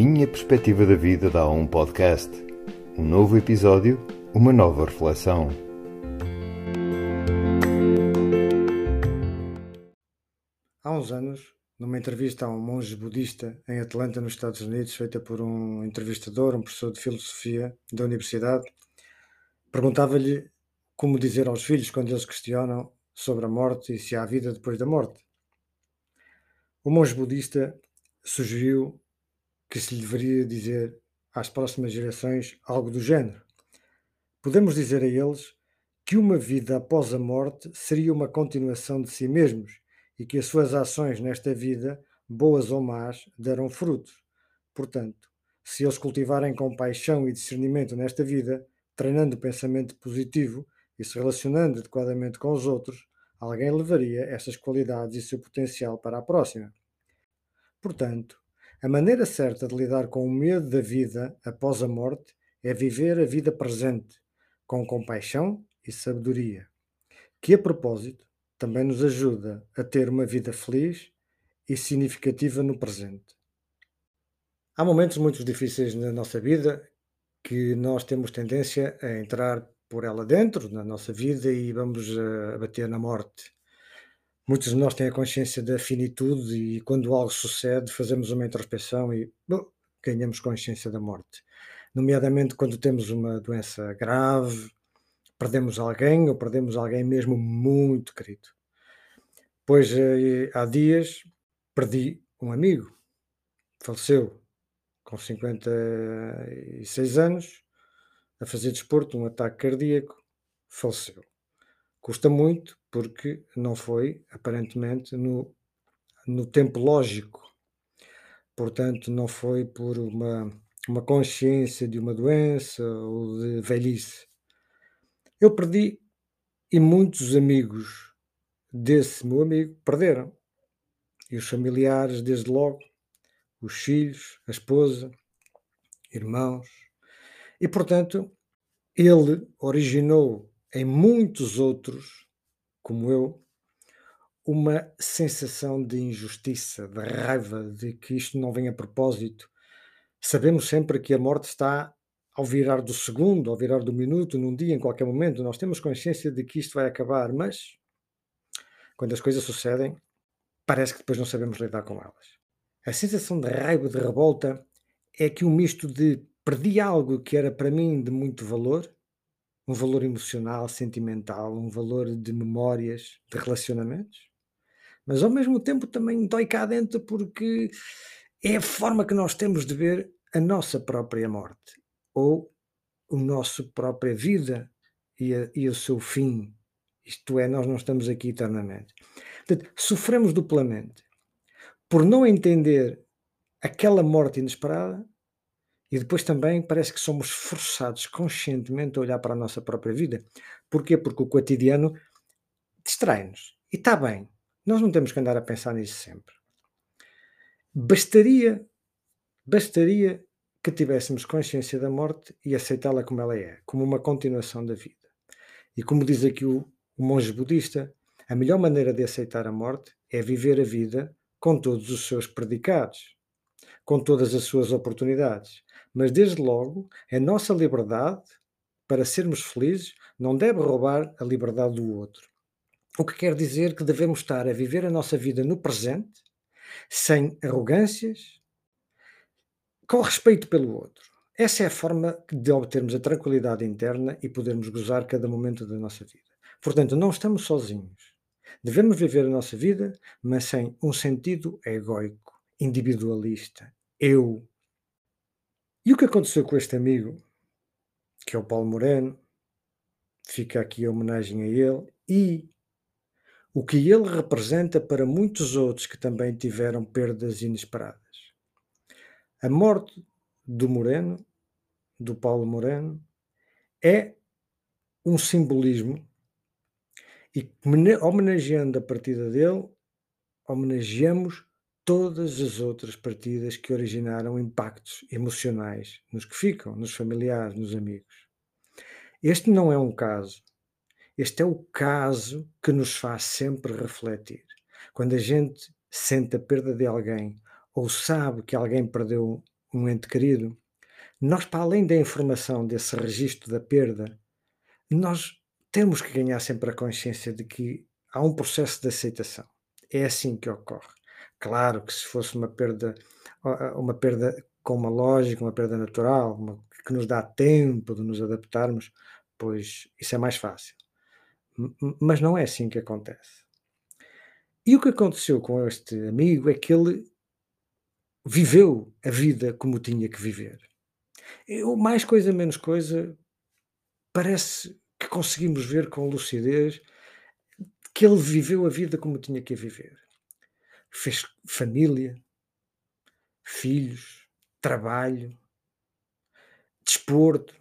minha perspectiva da vida dá um podcast. Um novo episódio, uma nova reflexão. Há uns anos, numa entrevista a um monge budista em Atlanta, nos Estados Unidos, feita por um entrevistador, um professor de filosofia da universidade, perguntava-lhe como dizer aos filhos quando eles questionam sobre a morte e se há vida depois da morte. O monge budista sugeriu que se lhe deveria dizer às próximas gerações algo do género. Podemos dizer a eles que uma vida após a morte seria uma continuação de si mesmos e que as suas ações nesta vida, boas ou más, darão frutos. Portanto, se eles cultivarem compaixão e discernimento nesta vida, treinando o pensamento positivo e se relacionando adequadamente com os outros, alguém levaria essas qualidades e seu potencial para a próxima. Portanto, a maneira certa de lidar com o medo da vida após a morte é viver a vida presente, com compaixão e sabedoria, que a propósito também nos ajuda a ter uma vida feliz e significativa no presente. Há momentos muito difíceis na nossa vida que nós temos tendência a entrar por ela dentro, na nossa vida, e vamos a bater na morte. Muitos de nós têm a consciência da finitude e quando algo sucede fazemos uma introspeção e bom, ganhamos consciência da morte. Nomeadamente quando temos uma doença grave, perdemos alguém ou perdemos alguém mesmo muito querido. Pois eh, há dias perdi um amigo, faleceu com 56 anos, a fazer desporto, um ataque cardíaco, faleceu. Custa muito porque não foi, aparentemente, no, no tempo lógico. Portanto, não foi por uma, uma consciência de uma doença ou de velhice. Eu perdi e muitos amigos desse meu amigo perderam. E os familiares, desde logo, os filhos, a esposa, irmãos. E, portanto, ele originou em muitos outros, como eu, uma sensação de injustiça, de raiva, de que isto não vem a propósito. Sabemos sempre que a morte está ao virar do segundo, ao virar do minuto, num dia, em qualquer momento. Nós temos consciência de que isto vai acabar, mas quando as coisas sucedem, parece que depois não sabemos lidar com elas. A sensação de raiva, de revolta, é que um misto de perdi algo que era para mim de muito valor um valor emocional, sentimental, um valor de memórias, de relacionamentos, mas ao mesmo tempo também dói cá dentro porque é a forma que nós temos de ver a nossa própria morte ou a nossa própria vida e, a, e o seu fim. Isto é, nós não estamos aqui eternamente. Portanto, sofremos duplamente por não entender aquela morte inesperada e depois também parece que somos forçados conscientemente a olhar para a nossa própria vida. Porquê? Porque o cotidiano distrai-nos. E está bem. Nós não temos que andar a pensar nisso sempre. Bastaria, bastaria que tivéssemos consciência da morte e aceitá-la como ela é, como uma continuação da vida. E como diz aqui o, o monge budista, a melhor maneira de aceitar a morte é viver a vida com todos os seus predicados, com todas as suas oportunidades, mas desde logo a nossa liberdade para sermos felizes não deve roubar a liberdade do outro. O que quer dizer que devemos estar a viver a nossa vida no presente, sem arrogâncias, com respeito pelo outro. Essa é a forma de obtermos a tranquilidade interna e podermos gozar cada momento da nossa vida. Portanto, não estamos sozinhos. Devemos viver a nossa vida, mas sem um sentido egoico, individualista. Eu, e o que aconteceu com este amigo, que é o Paulo Moreno, fica aqui a homenagem a ele, e o que ele representa para muitos outros que também tiveram perdas inesperadas. A morte do Moreno, do Paulo Moreno, é um simbolismo e homenageando a partida dele, homenageamos todas as outras partidas que originaram impactos emocionais nos que ficam, nos familiares, nos amigos. Este não é um caso. Este é o caso que nos faz sempre refletir. Quando a gente sente a perda de alguém ou sabe que alguém perdeu um ente querido, nós, para além da informação desse registro da perda, nós temos que ganhar sempre a consciência de que há um processo de aceitação. É assim que ocorre. Claro que se fosse uma perda, uma perda com uma lógica, uma perda natural, uma, que nos dá tempo de nos adaptarmos, pois isso é mais fácil. Mas não é assim que acontece. E o que aconteceu com este amigo é que ele viveu a vida como tinha que viver. Eu, mais coisa, menos coisa, parece que conseguimos ver com lucidez que ele viveu a vida como tinha que viver. Fez família, filhos, trabalho, desporto.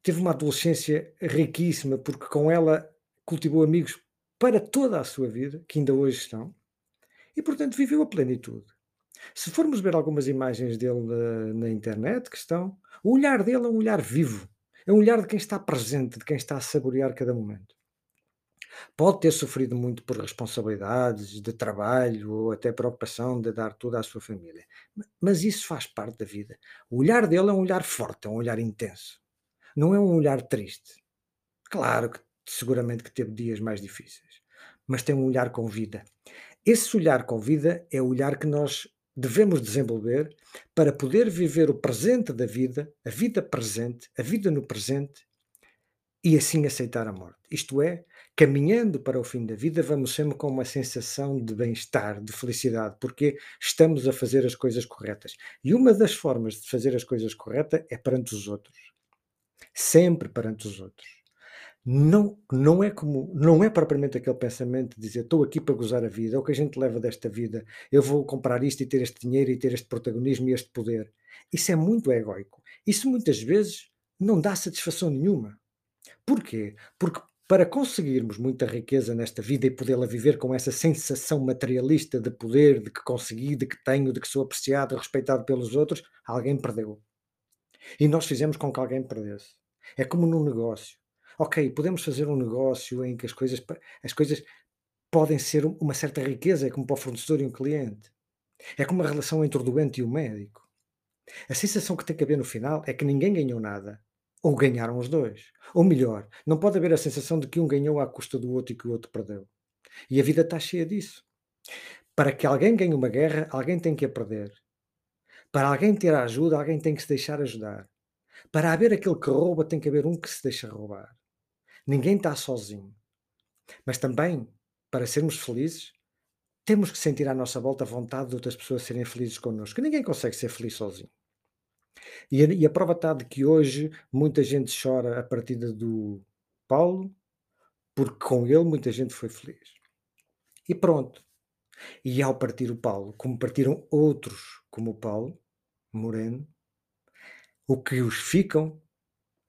Teve uma adolescência riquíssima, porque com ela cultivou amigos para toda a sua vida, que ainda hoje estão, e portanto viveu a plenitude. Se formos ver algumas imagens dele na, na, internet que estão, o olhar dele é um olhar vivo, é um olhar de quem está presente, de quem está a saborear cada momento. Pode ter sofrido muito por responsabilidades de trabalho ou até preocupação de dar tudo à sua família, mas isso faz parte da vida. O olhar dele é um olhar forte, é um olhar intenso, não é um olhar triste. Claro que seguramente que teve dias mais difíceis, mas tem um olhar com vida. Esse olhar com vida é o olhar que nós devemos desenvolver para poder viver o presente da vida, a vida presente, a vida no presente e assim aceitar a morte. Isto é, caminhando para o fim da vida, vamos sempre com uma sensação de bem-estar, de felicidade, porque estamos a fazer as coisas corretas. E uma das formas de fazer as coisas corretas é perante os outros. Sempre perante os outros não, não é como não é propriamente aquele pensamento de dizer estou aqui para gozar a vida, é o que a gente leva desta vida, eu vou comprar isto e ter este dinheiro e ter este protagonismo e este poder. Isso é muito egoico. Isso muitas vezes não dá satisfação nenhuma. Porquê? Porque para conseguirmos muita riqueza nesta vida e podê-la viver com essa sensação materialista de poder, de que consegui, de que tenho, de que sou apreciado, respeitado pelos outros, alguém perdeu. E nós fizemos com que alguém perdesse. É como num negócio ok, podemos fazer um negócio em que as coisas, as coisas podem ser uma certa riqueza, é como para o fornecedor e um cliente. É como a relação entre o doente e o médico. A sensação que tem que haver no final é que ninguém ganhou nada. Ou ganharam os dois. Ou melhor, não pode haver a sensação de que um ganhou à custa do outro e que o outro perdeu. E a vida está cheia disso. Para que alguém ganhe uma guerra, alguém tem que a perder. Para alguém ter a ajuda, alguém tem que se deixar ajudar. Para haver aquele que rouba, tem que haver um que se deixa roubar. Ninguém está sozinho. Mas também, para sermos felizes, temos que sentir à nossa volta a vontade de outras pessoas serem felizes connosco. Ninguém consegue ser feliz sozinho. E a, e a prova está de que hoje muita gente chora a partida do Paulo, porque com ele muita gente foi feliz. E pronto. E ao partir o Paulo, como partiram outros como o Paulo, Moreno, o que os ficam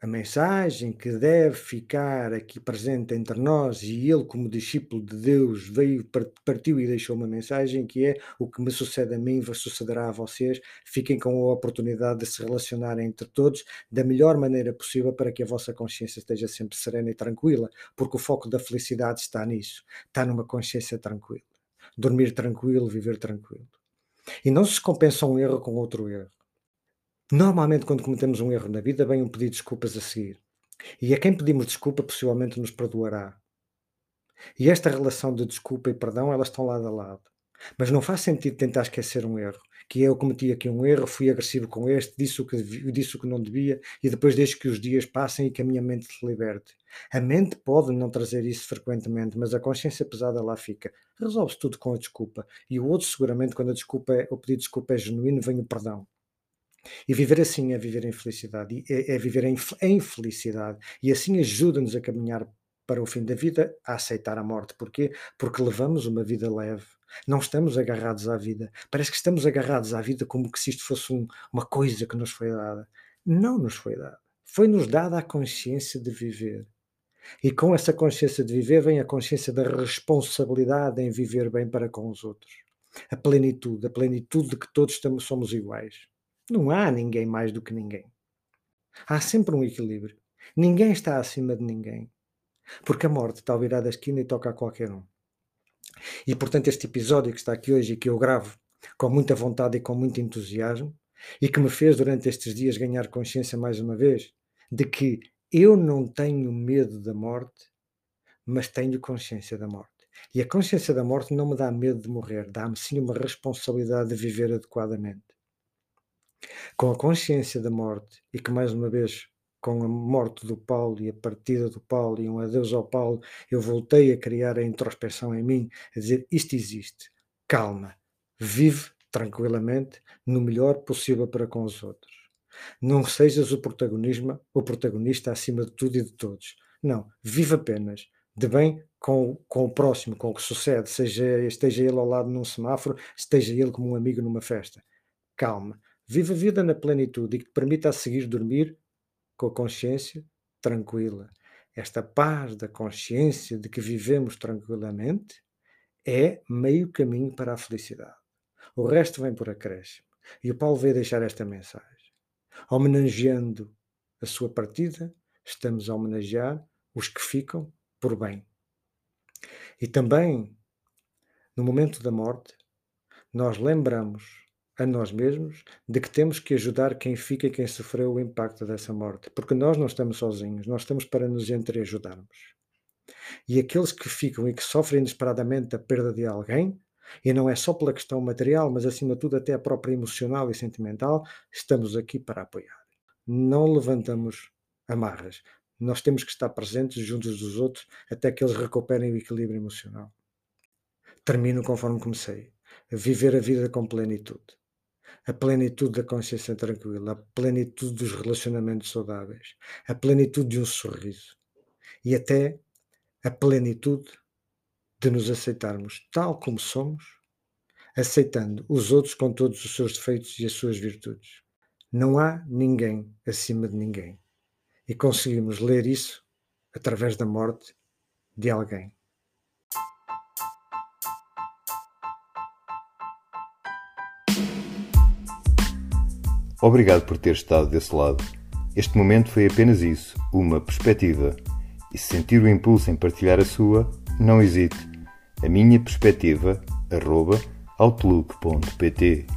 a mensagem que deve ficar aqui presente entre nós e ele, como discípulo de Deus, veio, partiu e deixou uma mensagem que é o que me sucede a mim sucederá a vocês. Fiquem com a oportunidade de se relacionarem entre todos da melhor maneira possível para que a vossa consciência esteja sempre serena e tranquila, porque o foco da felicidade está nisso, está numa consciência tranquila. Dormir tranquilo, viver tranquilo. E não se compensa um erro com outro erro. Normalmente, quando cometemos um erro na vida, vem um pedido de desculpas a seguir. E a quem pedimos desculpa, possivelmente nos perdoará. E esta relação de desculpa e perdão, elas estão lado a lado. Mas não faz sentido tentar esquecer um erro. Que eu cometi aqui um erro, fui agressivo com este, disse o que, disse o que não devia, e depois deixo que os dias passem e que a minha mente se liberte. A mente pode não trazer isso frequentemente, mas a consciência pesada lá fica. Resolve-se tudo com a desculpa. E o outro, seguramente, quando a desculpa é, o pedido de desculpa é genuíno, vem o perdão. E viver assim é viver em felicidade, é, é viver em, em felicidade. E assim ajuda-nos a caminhar para o fim da vida, a aceitar a morte. Porquê? Porque levamos uma vida leve. Não estamos agarrados à vida. Parece que estamos agarrados à vida como que se isto fosse um, uma coisa que nos foi dada. Não nos foi dada. Foi-nos dada a consciência de viver. E com essa consciência de viver vem a consciência da responsabilidade em viver bem para com os outros. A plenitude, a plenitude de que todos estamos, somos iguais. Não há ninguém mais do que ninguém. Há sempre um equilíbrio. Ninguém está acima de ninguém. Porque a morte está ao virar da esquina e toca a qualquer um. E portanto, este episódio que está aqui hoje e que eu gravo com muita vontade e com muito entusiasmo e que me fez durante estes dias ganhar consciência mais uma vez de que eu não tenho medo da morte, mas tenho consciência da morte. E a consciência da morte não me dá medo de morrer, dá-me sim uma responsabilidade de viver adequadamente. Com a consciência da morte, e que mais uma vez, com a morte do Paulo e a partida do Paulo e um adeus ao Paulo, eu voltei a criar a introspeção em mim, a dizer: isto existe, calma, vive tranquilamente, no melhor possível para com os outros. Não sejas o protagonismo, o protagonista acima de tudo e de todos. Não, vive apenas de bem com, com o próximo, com o que sucede, seja esteja ele ao lado num semáforo, esteja ele como um amigo numa festa. Calma, vive a vida na plenitude e que te permita a seguir dormir com a consciência tranquila. Esta paz da consciência de que vivemos tranquilamente é meio caminho para a felicidade. O resto vem por acréscimo. E o Paulo veio deixar esta mensagem. Homenageando a sua partida, estamos a homenagear os que ficam por bem. E também, no momento da morte, nós lembramos a nós mesmos de que temos que ajudar quem fica e quem sofreu o impacto dessa morte, porque nós não estamos sozinhos, nós estamos para nos entreajudarmos. E aqueles que ficam e que sofrem inesperadamente a perda de alguém, e não é só pela questão material, mas acima de tudo até a própria emocional e sentimental, estamos aqui para apoiar. Não levantamos amarras. Nós temos que estar presentes juntos dos outros até que eles recuperem o equilíbrio emocional. Termino conforme comecei. Viver a vida com plenitude. A plenitude da consciência tranquila, a plenitude dos relacionamentos saudáveis, a plenitude de um sorriso e até a plenitude de nos aceitarmos tal como somos, aceitando os outros com todos os seus defeitos e as suas virtudes. Não há ninguém acima de ninguém. E conseguimos ler isso através da morte de alguém. Obrigado por ter estado desse lado. Este momento foi apenas isso, uma perspectiva. E se sentir o impulso em partilhar a sua, não hesite a minha perspectiva, arroba outlook.pt